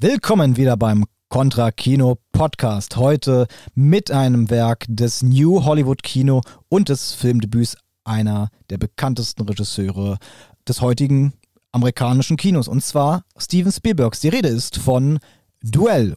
Willkommen wieder beim Contra Kino Podcast. Heute mit einem Werk des New Hollywood Kino und des Filmdebüts einer der bekanntesten Regisseure des heutigen amerikanischen Kinos und zwar Steven Spielbergs. Die Rede ist von Duell.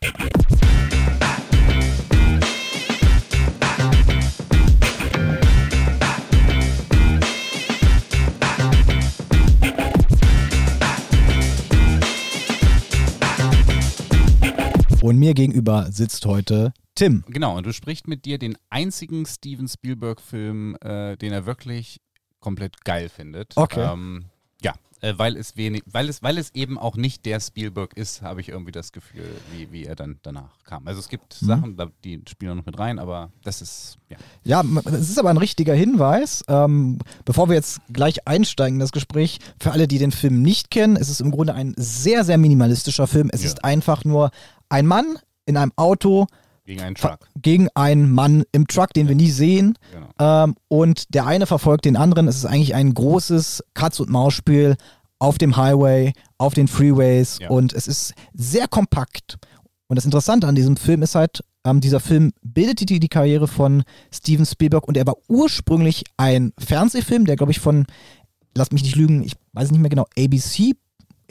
Und mir gegenüber sitzt heute Tim. Genau, und du sprichst mit dir den einzigen Steven Spielberg-Film, äh, den er wirklich komplett geil findet. Okay. Ähm, äh, weil es wenig, weil es, weil es eben auch nicht der Spielberg ist, habe ich irgendwie das Gefühl, wie, wie er dann danach kam. Also es gibt Mhm. Sachen, die spielen noch mit rein, aber das ist, ja. Ja, es ist aber ein richtiger Hinweis. Ähm, bevor wir jetzt gleich einsteigen in das Gespräch, für alle, die den Film nicht kennen, es ist im Grunde ein sehr, sehr minimalistischer Film. Es Ja. ist einfach nur ein Mann in einem Auto Gegen einen Truck. gegen einen Mann im Truck, den wir nie sehen. Genau. Ähm, und der eine verfolgt den anderen. Es ist eigentlich ein großes Katz-und-Maus-Spiel auf dem Highway, auf den Freeways. Ja. Und es ist sehr kompakt. Und das Interessante an diesem Film ist halt, ähm, dieser Film bildete die, die Karriere von Steven Spielberg und er war ursprünglich ein Fernsehfilm, der, glaube ich, von, lass mich nicht lügen, ich weiß nicht mehr genau, ABC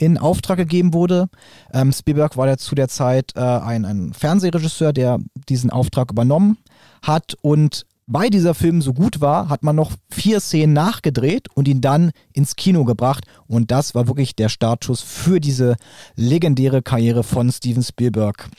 in Auftrag gegeben wurde. Ähm, Spielberg war ja zu der Zeit äh, ein, ein Fernsehregisseur, der diesen Auftrag übernommen hat und weil dieser Film so gut war, hat man noch vier Szenen nachgedreht und ihn dann ins Kino gebracht. Und das war wirklich der Startschuss für diese legendäre Karriere von Steven Spielberg.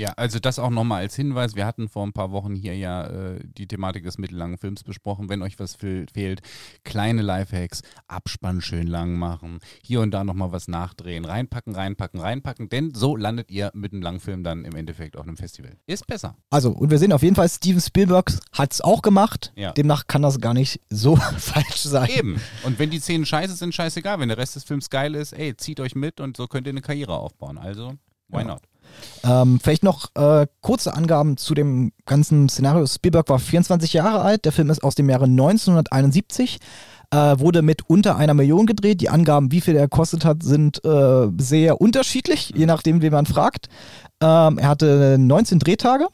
Ja, also das auch nochmal als Hinweis. Wir hatten vor ein paar Wochen hier ja äh, die Thematik des mittellangen Films besprochen. Wenn euch was fehl- fehlt, kleine Lifehacks, Abspann schön lang machen, hier und da nochmal was nachdrehen, reinpacken, reinpacken, reinpacken, denn so landet ihr mit einem Langfilm dann im Endeffekt auf einem Festival. Ist besser. Also, und wir sehen auf jeden Fall, Steven Spielberg hat es auch gemacht. Ja. Demnach kann das gar nicht so falsch sein. Eben. Und wenn die Szenen scheiße sind, scheißegal. Wenn der Rest des Films geil ist, ey, zieht euch mit und so könnt ihr eine Karriere aufbauen. Also, why Ja. not? Ähm, vielleicht noch äh, kurze Angaben zu dem ganzen Szenario. Spielberg war 24 Jahre alt. Der Film ist aus dem Jahre 1971. Äh, wurde mit unter einer Million gedreht. Die Angaben, wie viel er gekostet hat, sind äh, sehr unterschiedlich, je nachdem, wen man fragt. Ähm, er hatte 19 Drehtage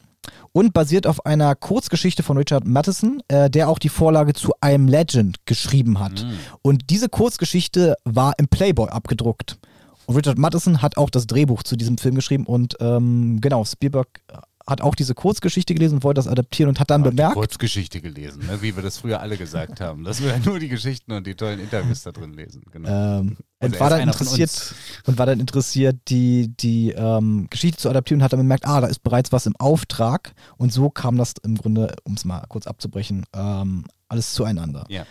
und basiert auf einer Kurzgeschichte von Richard Matheson, äh, der auch die Vorlage zu I'm Legend geschrieben hat. Mhm. Und diese Kurzgeschichte war im Playboy abgedruckt. Und Richard Matheson hat auch das Drehbuch zu diesem Film geschrieben und ähm, genau, Spielberg hat auch diese Kurzgeschichte gelesen und wollte das adaptieren und hat dann Hab bemerkt, Kurzgeschichte gelesen, ne? wie wir das früher alle gesagt haben. Dass wir nur die Geschichten und die tollen Interviews da drin lesen. Genau. ähm, Also und war dann interessiert und war dann interessiert, die, die ähm, Geschichte zu adaptieren und hat dann bemerkt, ah, da ist bereits was im Auftrag und so kam das im Grunde, um es mal kurz abzubrechen, ähm, alles zueinander. Ja.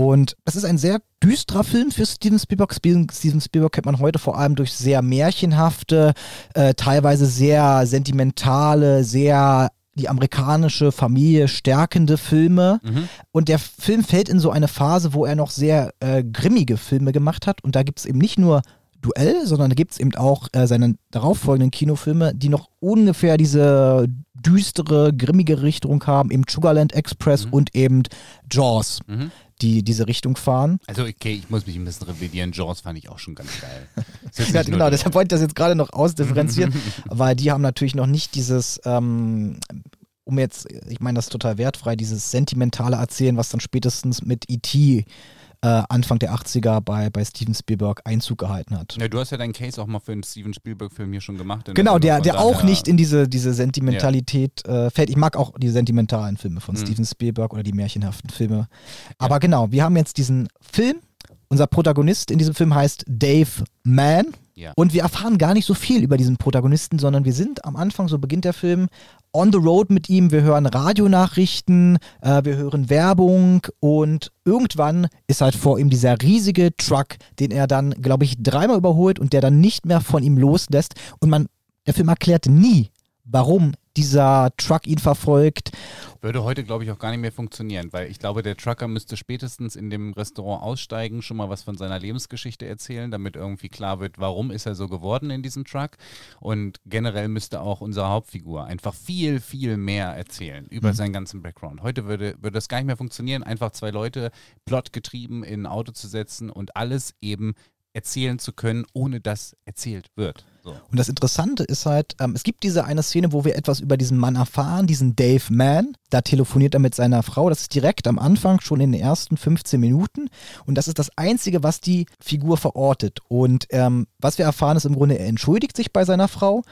Und es ist ein sehr düsterer Film für Steven Spielberg. Steven Spielberg kennt man heute vor allem durch sehr märchenhafte, äh, teilweise sehr sentimentale, sehr die amerikanische Familie stärkende Filme. Mhm. Und der Film fällt in so eine Phase, wo er noch sehr äh, grimmige Filme gemacht hat. Und da gibt es eben nicht nur Duell, sondern da gibt es eben auch äh, seine darauffolgenden Kinofilme, die noch ungefähr diese düstere, grimmige Richtung haben, eben Sugarland Express Mhm. und eben Jaws, Mhm. Die diese Richtung fahren. Also, okay, ich muss mich ein bisschen revidieren. Jaws fand ich auch schon ganz geil. Ja, nur genau, der- deshalb wollte ich das jetzt gerade noch ausdifferenzieren, weil die haben natürlich noch nicht dieses, ähm, um jetzt, ich meine das total wertfrei, dieses sentimentale Erzählen, was dann spätestens mit E.T. Äh, Anfang der 80er bei, bei Steven Spielberg Einzug gehalten hat. Ja, du hast ja deinen Case auch mal für einen Steven Spielberg-Film hier schon gemacht. Genau, der, der auch nicht in diese, diese Sentimentalität äh, fällt. Ich mag auch die sentimentalen Filme von Mhm. Steven Spielberg oder die märchenhaften Filme. Aber genau, wir haben jetzt diesen Film. Unser Protagonist in diesem Film heißt Dave Mann. Ja. Und wir erfahren gar nicht so viel über diesen Protagonisten, sondern wir sind am Anfang, so beginnt der Film, on the road mit ihm. Wir hören Radionachrichten, äh, wir hören Werbung und irgendwann ist halt vor ihm dieser riesige Truck, den er dann, glaube ich, dreimal überholt und der dann nicht mehr von ihm loslässt. Und man, der Film erklärt nie, warum dieser Truck ihn verfolgt. Würde heute, glaube ich, auch gar nicht mehr funktionieren, weil ich glaube, der Trucker müsste spätestens in dem Restaurant aussteigen, schon mal was von seiner Lebensgeschichte erzählen, damit irgendwie klar wird, warum ist er so geworden in diesem Truck. Und generell müsste auch unsere Hauptfigur einfach viel, viel mehr erzählen über seinen ganzen Background. Heute würde, würde das gar nicht mehr funktionieren, einfach zwei Leute plotgetrieben in ein Auto zu setzen und alles eben erzählen zu können, ohne dass erzählt wird. Und das Interessante ist halt, ähm, es gibt diese eine Szene, wo wir etwas über diesen Mann erfahren, diesen Dave Mann. Da telefoniert er mit seiner Frau. Das ist direkt am Anfang, schon in den ersten 15 Minuten. Und das ist das Einzige, was die Figur verortet. Und ähm, was wir erfahren, ist im Grunde, er entschuldigt sich bei seiner Frau.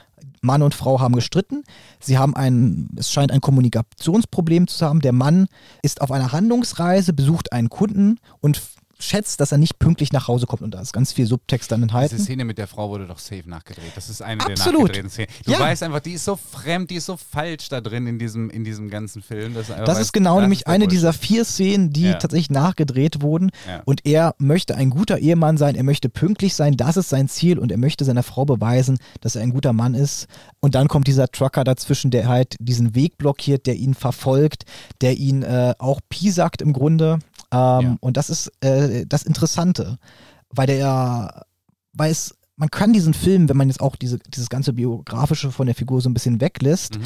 Mann und Frau haben gestritten. Sie haben ein, es scheint ein Kommunikationsproblem zu haben. Der Mann ist auf einer Handlungsreise, besucht einen Kunden und schätzt, dass er nicht pünktlich nach Hause kommt und da ist ganz viel Subtext dann enthalten. Diese Szene mit der Frau wurde doch safe nachgedreht. Das ist eine Absolut. der nachgedrehten Szenen. Du Ja. weißt einfach, die ist so fremd, die ist so falsch da drin in diesem, in diesem ganzen Film. Das weißt, ist genau nämlich eine Bullshit. dieser vier Szenen, die Ja. tatsächlich nachgedreht wurden. Ja. Und er möchte ein guter Ehemann sein, er möchte pünktlich sein, das ist sein Ziel und er möchte seiner Frau beweisen, dass er ein guter Mann ist. Und dann kommt dieser Trucker dazwischen, der halt diesen Weg blockiert, der ihn verfolgt, der ihn äh, auch piesackt im Grunde. Ähm, Ja. Und das ist äh, das Interessante, weil der, weil es, man kann diesen Film, wenn man jetzt auch diese, dieses ganze Biografische von der Figur so ein bisschen weglässt, Mhm.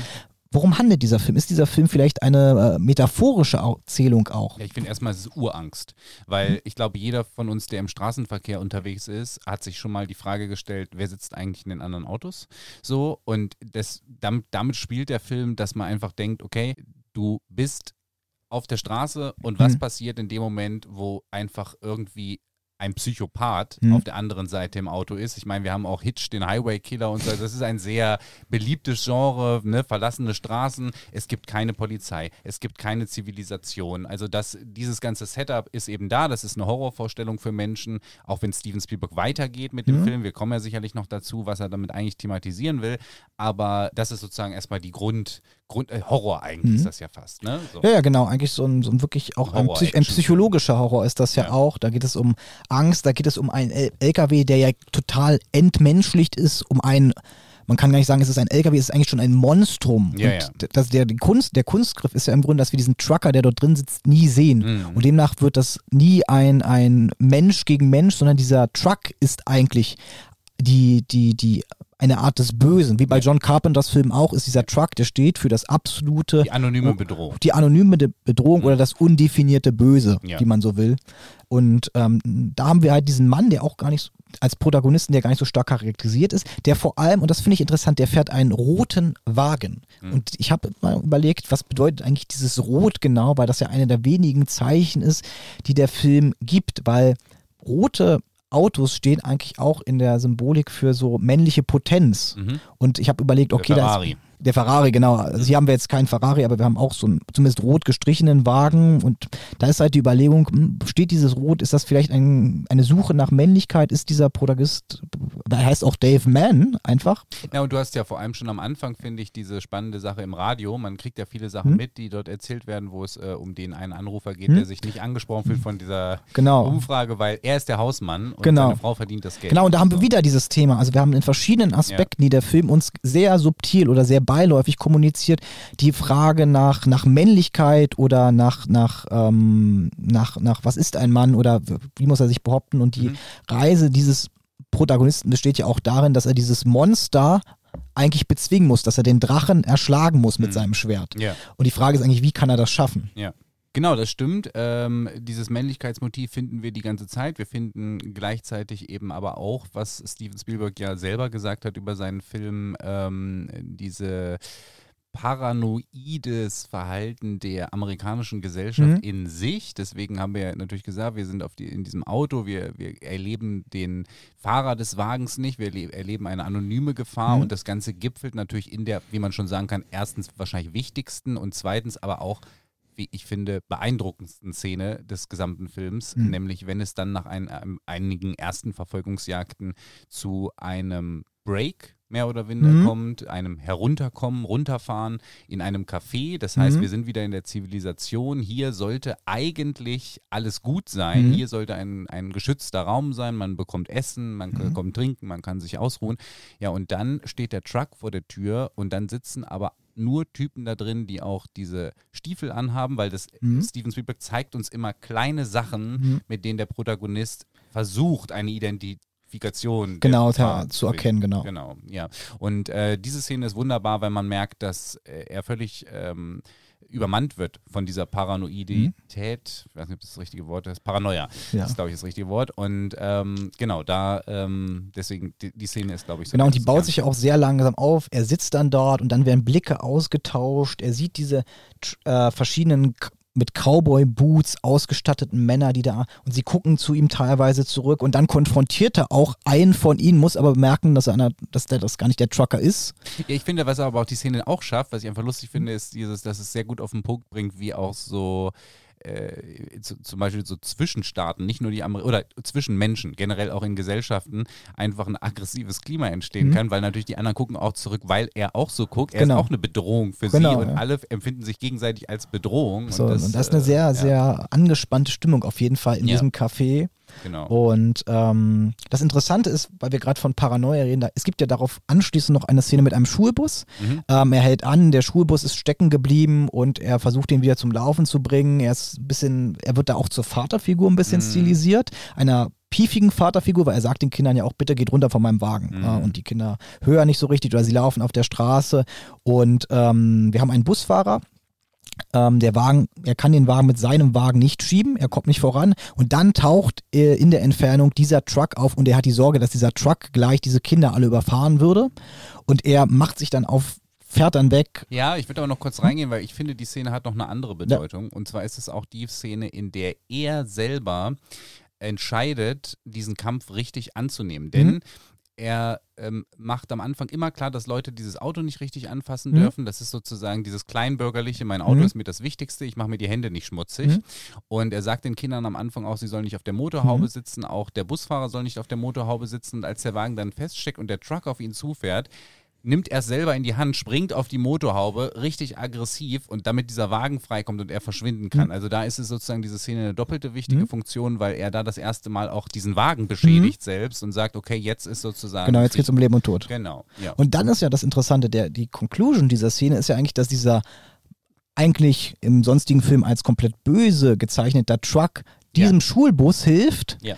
Worum handelt dieser Film? Ist dieser Film vielleicht eine äh, metaphorische Erzählung auch? Ja, ich finde erstmal, es ist Urangst. Weil ich glaube, jeder von uns, der im Straßenverkehr unterwegs ist, hat sich schon mal die Frage gestellt, wer sitzt eigentlich in den anderen Autos? So, und das, damit, damit spielt der Film, dass man einfach denkt, okay, du bist auf der Straße und was Mhm. passiert in dem Moment, wo einfach irgendwie ein Psychopath Mhm. auf der anderen Seite im Auto ist. Ich meine, wir haben auch Hitch, den Highway Killer und so. Das ist ein sehr beliebtes Genre, ne? verlassene Straßen. Es gibt keine Polizei, es gibt keine Zivilisation. Also das, dieses ganze Setup ist eben da. Das ist eine Horrorvorstellung für Menschen, auch wenn Steven Spielberg weitergeht mit dem Mhm. Film. Wir kommen ja sicherlich noch dazu, was er damit eigentlich thematisieren will. Aber das ist sozusagen erstmal die Grund, Grund äh, Horror eigentlich Mhm. ist das ja fast. Ne? So. Ja, ja, genau. Eigentlich so ein, so ein wirklich auch ein, Psych ein psychologischer Horror ist das ja, Ja. auch. Da geht es um Angst, da geht es um einen LKW, der ja total entmenschlicht ist, um einen man kann gar nicht sagen, es ist ein LKW, es ist eigentlich schon ein Monstrum. Ja, und ja. Das, der, Kunst, der Kunstgriff ist ja im Grunde, dass wir diesen Trucker, der dort drin sitzt, nie sehen. Mhm. Und demnach wird das nie ein, ein Mensch gegen Mensch, sondern dieser Truck ist eigentlich die, die, die, eine Art des Bösen. Wie bei John Carpenters Film auch, ist dieser Truck, der steht für das absolute Die anonyme Bedrohung. die anonyme Bedrohung oder das undefinierte Böse, Ja. wie man so will. Und ähm, da haben wir halt diesen Mann, der auch gar nicht so, als Protagonisten, der gar nicht so stark charakterisiert ist, der vor allem, und das finde ich interessant, der fährt einen roten Wagen. Mhm. Und ich habe mal überlegt, was bedeutet eigentlich dieses Rot genau, weil das ja eine der wenigen Zeichen ist, die der Film gibt, weil rote Autos stehen eigentlich auch in der Symbolik für so männliche Potenz. Mhm. Und ich habe überlegt, okay, das Ferrari. Der Ferrari, genau. Also hier haben wir jetzt keinen Ferrari, aber wir haben auch so einen zumindest rot gestrichenen Wagen. Und da ist halt die Überlegung, hm, steht dieses Rot, ist das vielleicht ein, eine Suche nach Männlichkeit? Ist dieser Protagonist, er heißt auch Dave Mann einfach? Ja, und du hast ja vor allem schon am Anfang, finde ich, diese spannende Sache im Radio. Man kriegt ja viele Sachen Hm. mit, die dort erzählt werden, wo es äh, um den einen Anrufer geht, Hm. der sich nicht angesprochen fühlt von dieser Genau. Umfrage, weil er ist der Hausmann und Genau. seine Frau verdient das Geld. Genau, und da haben wir wieder dieses Thema. Also wir haben in verschiedenen Aspekten, die der Film uns sehr subtil oder sehr beiläufig kommuniziert, die Frage nach, nach Männlichkeit oder nach, nach, ähm, nach, nach was ist ein Mann oder wie muss er sich behaupten und die Mhm. Reise dieses Protagonisten besteht ja auch darin, dass er dieses Monster eigentlich bezwingen muss, dass er den Drachen erschlagen muss mit Mhm. seinem Schwert. Ja. Und die Frage ist eigentlich, wie kann er das schaffen? Ja. Genau, das stimmt. Ähm, dieses Männlichkeitsmotiv finden wir die ganze Zeit. Wir finden gleichzeitig eben aber auch, was Steven Spielberg ja selber gesagt hat über seinen Film, ähm, diese paranoides Verhalten der amerikanischen Gesellschaft Mhm. in sich. Deswegen haben wir natürlich gesagt, wir sind auf die, in diesem Auto, wir, wir erleben den Fahrer des Wagens nicht, wir erle- erleben eine anonyme Gefahr Mhm. und das Ganze gipfelt natürlich in der, wie man schon sagen kann, erstens wahrscheinlich wichtigsten und zweitens aber auch wie ich finde, beeindruckendsten Szene des gesamten Films, Mhm. nämlich wenn es dann nach ein, einem, einigen ersten Verfolgungsjagden zu einem Break mehr oder weniger Mhm. kommt, einem Herunterkommen, runterfahren in einem Café. Das heißt, Mhm. wir sind wieder in der Zivilisation. Hier sollte eigentlich alles gut sein. Mhm. Hier sollte ein, ein geschützter Raum sein. Man bekommt Essen, man Mhm. bekommt Trinken, man kann sich ausruhen. Ja, und dann steht der Truck vor der Tür und dann sitzen aber nur Typen da drin, die auch diese Stiefel anhaben, weil das Mhm. Steven Spielberg zeigt uns immer kleine Sachen, Mhm. mit denen der Protagonist versucht, eine Identifikation der Genau, ja, zu erkennen, genau. Genau, ja. Und äh, diese Szene ist wunderbar, weil man merkt, dass äh, er völlig ähm, übermannt wird von dieser Paranoidität, ich weiß nicht, ob das das richtige Wort ist, Paranoia, Ja. das ist, glaube ich, das richtige Wort. Und ähm, genau, da, ähm, deswegen, die, die Szene ist, glaube ich, so. Genau, und die baut sich ja auch sehr langsam auf. Er sitzt dann dort und dann werden Blicke ausgetauscht. Er sieht diese äh, verschiedenen mit Cowboy-Boots ausgestatteten Männer, die da und sie gucken zu ihm teilweise zurück und dann konfrontiert er auch einen von ihnen, muss aber bemerken, dass er einer, dass der das gar nicht der Trucker ist. Ja, ich finde, was aber auch die Szene auch schafft, was ich einfach lustig finde, ist dieses, dass es sehr gut auf den Punkt bringt, wie auch so äh, zu, zum Beispiel so Zwischenstaaten, nicht nur die Amer oder zwischen Menschen, generell auch in Gesellschaften, einfach ein aggressives Klima entstehen Mhm. kann, weil natürlich die anderen gucken auch zurück, weil er auch so guckt. Er Genau. ist auch eine Bedrohung für Genau, sie und ja. alle empfinden sich gegenseitig als Bedrohung. So, und das, ist eine äh, sehr, ja, sehr angespannte Stimmung auf jeden Fall in Ja. diesem Café. Genau. Und ähm, das Interessante ist, weil wir gerade von Paranoia reden, da, es gibt ja darauf anschließend noch eine Szene mit einem Schulbus. Mhm. Ähm, er hält an, der Schulbus ist stecken geblieben und er versucht ihn wieder zum Laufen zu bringen. Er ist ein bisschen, er wird da auch zur Vaterfigur ein bisschen Mhm. stilisiert, einer piefigen Vaterfigur, weil er sagt den Kindern ja auch, bitte geht runter von meinem Wagen. Mhm. Äh, und die Kinder hören nicht so richtig oder sie laufen auf der Straße. Und ähm, wir haben einen Busfahrer, ähm, der Wagen, er kann den Wagen mit seinem Wagen nicht schieben, er kommt nicht voran und dann taucht äh, in der Entfernung dieser Truck auf und er hat die Sorge, dass dieser Truck gleich diese Kinder alle überfahren würde und er macht sich dann auf, fährt dann weg. Ja, ich würde aber noch kurz reingehen, weil ich finde, die Szene hat noch eine andere Bedeutung. Und zwar ist es auch die Szene, in der er selber entscheidet, diesen Kampf richtig anzunehmen. Denn Mhm. Er ähm, macht am Anfang immer klar, dass Leute dieses Auto nicht richtig anfassen Mhm. dürfen. Das ist sozusagen dieses kleinbürgerliche, mein Auto Mhm. ist mir das Wichtigste, ich mache mir die Hände nicht schmutzig. Mhm. Und er sagt den Kindern am Anfang auch, sie sollen nicht auf der Motorhaube Mhm. sitzen, auch der Busfahrer soll nicht auf der Motorhaube sitzen. Und als der Wagen dann feststeckt und der Truck auf ihn zufährt, nimmt er es selber in die Hand, springt auf die Motorhaube, richtig aggressiv und damit dieser Wagen freikommt und er verschwinden kann. Mhm. Also da ist es sozusagen diese Szene eine doppelte wichtige Funktion, weil er da das erste Mal auch diesen Wagen beschädigt selbst und sagt, okay, jetzt ist sozusagen. Mhm. Genau, jetzt geht es um Leben und Tod. Genau, ja. Und dann ist ja das Interessante, der, die Conclusion dieser Szene ist ja eigentlich, dass dieser eigentlich im sonstigen Film als komplett böse gezeichneter Truck diesem Schulbus hilft, Ja.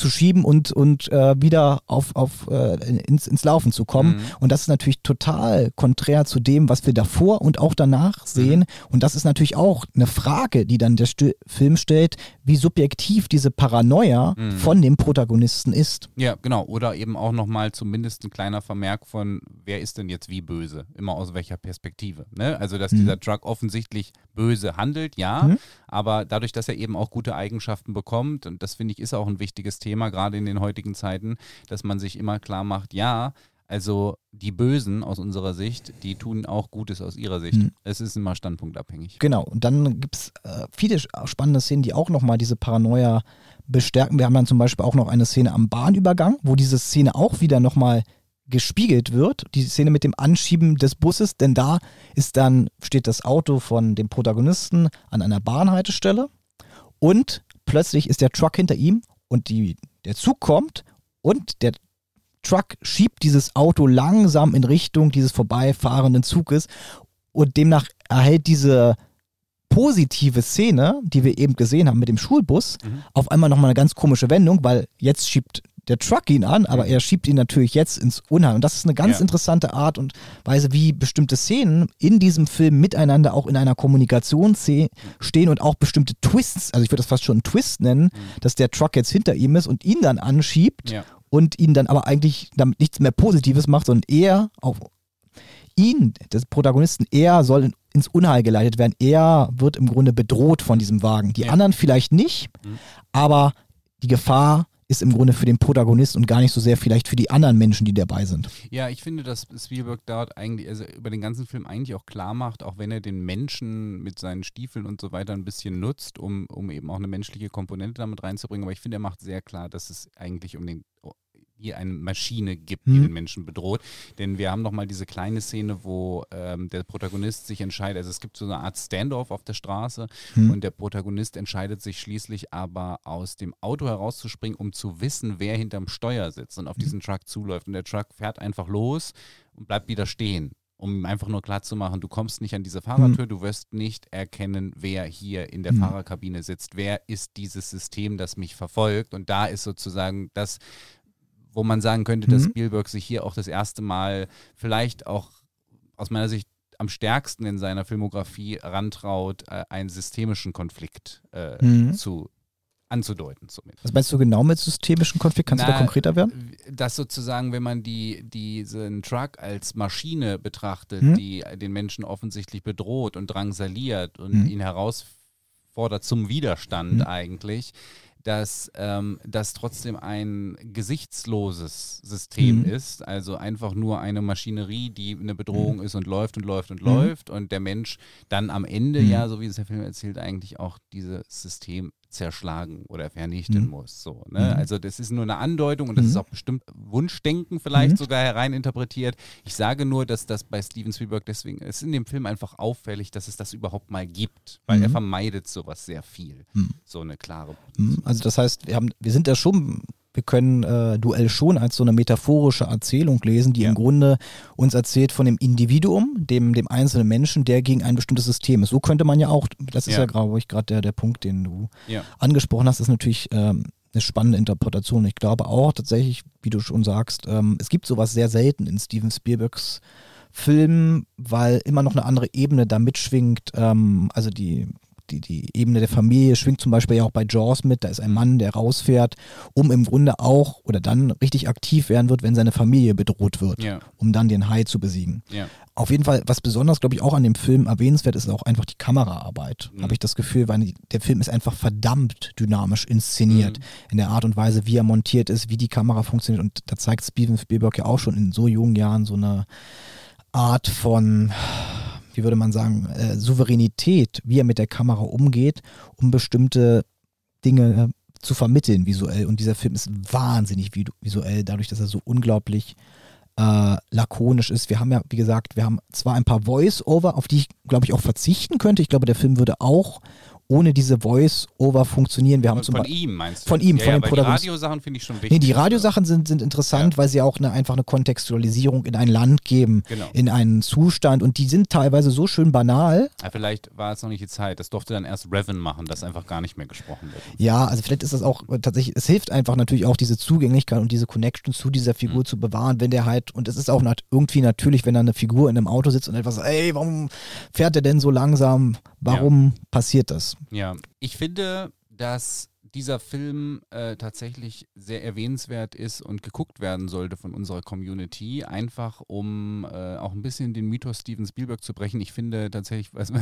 Anzuschieben und, und äh, wieder auf, auf, äh, ins, ins Laufen zu kommen. Mhm. Und das ist natürlich total konträr zu dem, was wir davor und auch danach sehen. Und das ist natürlich auch eine Frage, die dann der St Film stellt, wie subjektiv diese Paranoia Mhm. von dem Protagonisten ist. Ja, genau. Oder eben auch nochmal zumindest ein kleiner Vermerk von, wer ist denn jetzt wie böse? Immer aus welcher Perspektive. Ne? Also, dass Mhm. dieser Truck offensichtlich böse handelt, ja. Mhm. Aber dadurch, dass er eben auch gute Eigenschaften bekommt, und das finde ich ist auch ein wichtiges Thema, gerade in den heutigen Zeiten, dass man sich immer klar macht, ja, also die Bösen aus unserer Sicht, die tun auch Gutes aus ihrer Sicht. Mhm. Es ist immer standpunktabhängig. Genau, und dann gibt es äh, viele spannende Szenen, die auch nochmal diese Paranoia bestärken. Wir haben dann zum Beispiel auch noch eine Szene am Bahnübergang, wo diese Szene auch wieder nochmal gespiegelt wird. Die Szene mit dem Anschieben des Busses, denn da ist dann, steht das Auto von dem Protagonisten an einer Bahnhaltestelle und plötzlich ist der Truck hinter ihm und die, der Zug kommt und der Truck schiebt dieses Auto langsam in Richtung dieses vorbeifahrenden Zuges und demnach erhält diese positive Szene, die wir eben gesehen haben mit dem Schulbus, Mhm. auf einmal nochmal eine ganz komische Wendung, weil jetzt schiebt der Truck ihn an, aber Mhm. er schiebt ihn natürlich jetzt ins Unheil. Und das ist eine ganz Ja. interessante Art und Weise, wie bestimmte Szenen in diesem Film miteinander auch in einer Kommunikation stehen und auch bestimmte Twists, also ich würde das fast schon einen Twist nennen, dass der Truck jetzt hinter ihm ist und ihn dann anschiebt Ja. und ihn dann aber eigentlich damit nichts mehr Positives macht, sondern er auf ihn, des Protagonisten, er soll in, ins Unheil geleitet werden. Er wird im Grunde bedroht von diesem Wagen. Die Ja. anderen vielleicht nicht, Mhm. aber die Gefahr ist im Grunde für den Protagonisten und gar nicht so sehr vielleicht für die anderen Menschen, die dabei sind. Ja, ich finde, dass Spielberg dort eigentlich, also über den ganzen Film eigentlich auch klar macht, auch wenn er den Menschen mit seinen Stiefeln und so weiter ein bisschen nutzt, um, um eben auch eine menschliche Komponente damit reinzubringen. Aber ich finde, er macht sehr klar, dass es eigentlich um den hier eine Maschine gibt, die Mhm. den Menschen bedroht. Denn wir haben nochmal diese kleine Szene, wo ähm, der Protagonist sich entscheidet, also es gibt so eine Art Standoff auf der Straße Mhm. und der Protagonist entscheidet sich schließlich aber aus dem Auto herauszuspringen, um zu wissen, wer hinterm Steuer sitzt und auf diesen Truck zuläuft. Und der Truck fährt einfach los und bleibt wieder stehen. Um ihm einfach nur klarzumachen, du kommst nicht an diese Fahrertür, du wirst nicht erkennen, wer hier in der Mhm. Fahrerkabine sitzt, wer ist dieses System, das mich verfolgt. Und da ist sozusagen das, wo man sagen könnte, dass Mhm. Spielberg sich hier auch das erste Mal vielleicht auch aus meiner Sicht am stärksten in seiner Filmografie rantraut, äh, einen systemischen Konflikt äh, Mhm. zu anzudeuten zumindest. Was meinst du genau mit systemischen Konflikt? Kannst du da Na, konkreter werden? Dass sozusagen, wenn man die, diesen Truck als Maschine betrachtet, Mhm. die den Menschen offensichtlich bedroht und drangsaliert und Mhm. ihn herausfordert zum Widerstand Mhm. eigentlich, dass ähm, das trotzdem ein gesichtsloses System Mhm. ist, also einfach nur eine Maschinerie, die eine Bedrohung ist und läuft und läuft und Mhm. läuft und der Mensch dann am Ende, Mhm. ja, so wie es der Film erzählt, eigentlich auch dieses System zerschlagen oder vernichten Mhm. muss. So, ne? Mhm. Also das ist nur eine Andeutung und das Mhm. ist auch bestimmt Wunschdenken vielleicht Mhm. sogar hereininterpretiert. Ich sage nur, dass das bei Steven Spielberg deswegen, es ist in dem Film einfach auffällig, dass es das überhaupt mal gibt, weil Mhm. er vermeidet sowas sehr viel. Mhm. So eine klare Hm, Also das heißt, wir haben, wir sind da schon, wir können äh, Duell schon als so eine metaphorische Erzählung lesen, die Ja. im Grunde uns erzählt von dem Individuum, dem, dem einzelnen Menschen, der gegen ein bestimmtes System ist. So könnte man ja auch, das ist Ja. ja, glaube ich, gerade der, der Punkt, den du Ja. angesprochen hast, ist natürlich ähm, eine spannende Interpretation. Ich glaube auch tatsächlich, wie du schon sagst, ähm, es gibt sowas sehr selten in Steven Spielbergs Filmen, weil immer noch eine andere Ebene da mitschwingt. Ähm, also die, die, die Ebene der Familie schwingt zum Beispiel ja auch bei Jaws mit. Da ist ein Mann, der rausfährt, um im Grunde auch oder dann richtig aktiv werden wird, wenn seine Familie bedroht wird, Ja, um dann den Hai zu besiegen. ja. Auf jeden Fall, was besonders, glaube ich, auch an dem Film erwähnenswert ist, ist auch einfach die Kameraarbeit. Mhm. Habe ich das Gefühl, weil der Film ist einfach verdammt dynamisch inszeniert Mhm. in der Art und Weise, wie er montiert ist, wie die Kamera funktioniert. Und da zeigt Steven Spielberg ja auch schon in so jungen Jahren so eine Art von, wie würde man sagen, äh, Souveränität, wie er mit der Kamera umgeht, um bestimmte Dinge äh, zu vermitteln visuell. Und dieser Film ist wahnsinnig visu- visuell, dadurch, dass er so unglaublich äh, lakonisch ist. Wir haben ja, wie gesagt, wir haben zwar ein paar Voice-Over, auf die ich, glaube ich, auch verzichten könnte. Ich glaube, der Film würde auch ohne diese Voice-Over funktionieren. Wir haben Von, zum von Beispiel ihm meinst du? Von ihm, ja, von ja, dem weil die Protagonisten. Radiosachen finde ich schon wichtig. Nee, die Radiosachen sind, sind interessant, weil sie auch eine, einfach eine Kontextualisierung in ein Land geben, Genau. in einen Zustand und die sind teilweise so schön banal. Ja, vielleicht war es noch nicht die Zeit. Das durfte dann erst Revan machen, dass einfach gar nicht mehr gesprochen wird. Ja, also vielleicht ist das auch äh, tatsächlich, es hilft einfach natürlich auch diese Zugänglichkeit und diese Connection zu dieser Figur Mhm. zu bewahren, wenn der halt, und es ist auch irgendwie natürlich, wenn da eine Figur in einem Auto sitzt und etwas, ey, warum fährt der denn so langsam? Warum passiert das? Ja, ich finde, dass dieser Film äh, tatsächlich sehr erwähnenswert ist und geguckt werden sollte von unserer Community, einfach um äh, auch ein bisschen den Mythos Steven Spielberg zu brechen. Ich finde tatsächlich, was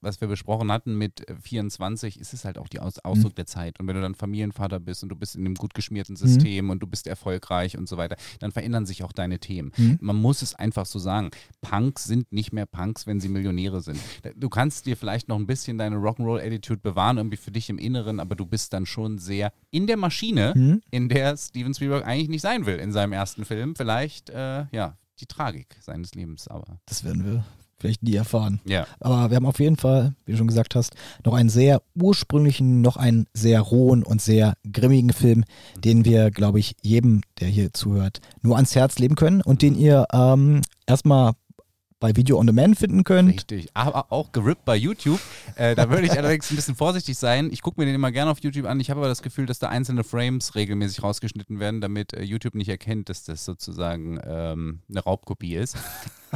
was wir besprochen hatten mit äh, 24, ist es halt auch die Aus Ausdruck der Zeit. Und wenn du dann Familienvater bist und du bist in einem gut geschmierten System und du bist erfolgreich und so weiter, dann verändern sich auch deine Themen. Mhm. Man muss es einfach so sagen. Punks sind nicht mehr Punks, wenn sie Millionäre sind. Du kannst dir vielleicht noch ein bisschen deine Rock'n'Roll-Attitude bewahren, irgendwie für dich im Inneren, aber du bist dann schon sehr in der Maschine, Mhm. in der Steven Spielberg eigentlich nicht sein will in seinem ersten Film. Vielleicht, äh, ja, die Tragik seines Lebens, aber. Das werden wir vielleicht nie erfahren. Ja. Aber wir haben auf jeden Fall, wie du schon gesagt hast, noch einen sehr ursprünglichen, noch einen sehr rohen und sehr grimmigen Film, den wir, glaube ich, jedem, der hier zuhört, nur ans Herz leben können und den ihr ähm, erstmal bei Video on Demand finden könnt. Richtig, aber auch gerippt bei YouTube. Äh, da würde ich allerdings ein bisschen vorsichtig sein. Ich gucke mir den immer gerne auf YouTube an. Ich habe aber das Gefühl, dass da einzelne Frames regelmäßig rausgeschnitten werden, damit äh, YouTube nicht erkennt, dass das sozusagen ähm, eine Raubkopie ist.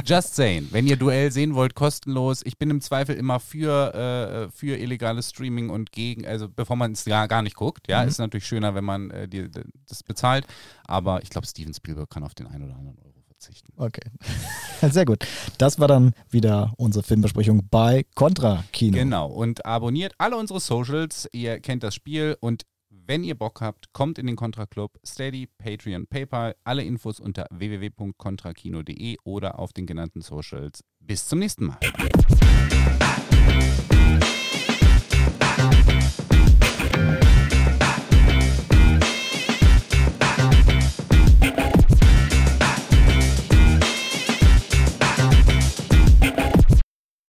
Just saying, wenn ihr Duell sehen wollt, kostenlos. Ich bin im Zweifel immer für, äh, für illegales Streaming und gegen, also bevor man es gar, gar nicht guckt. Ja, Mhm. ist natürlich schöner, wenn man äh, die, das bezahlt. Aber ich glaube, Steven Spielberg kann auf den einen oder anderen Euro verzichten. Okay. Sehr gut. Das war dann wieder unsere Filmbesprechung bei Contra Kino. Genau. Und abonniert alle unsere Socials. Ihr kennt das Spiel. Und wenn ihr Bock habt, kommt in den Contra Club. Steady, Patreon, PayPal. Alle Infos unter www.contrakino.de oder auf den genannten Socials. Bis zum nächsten Mal.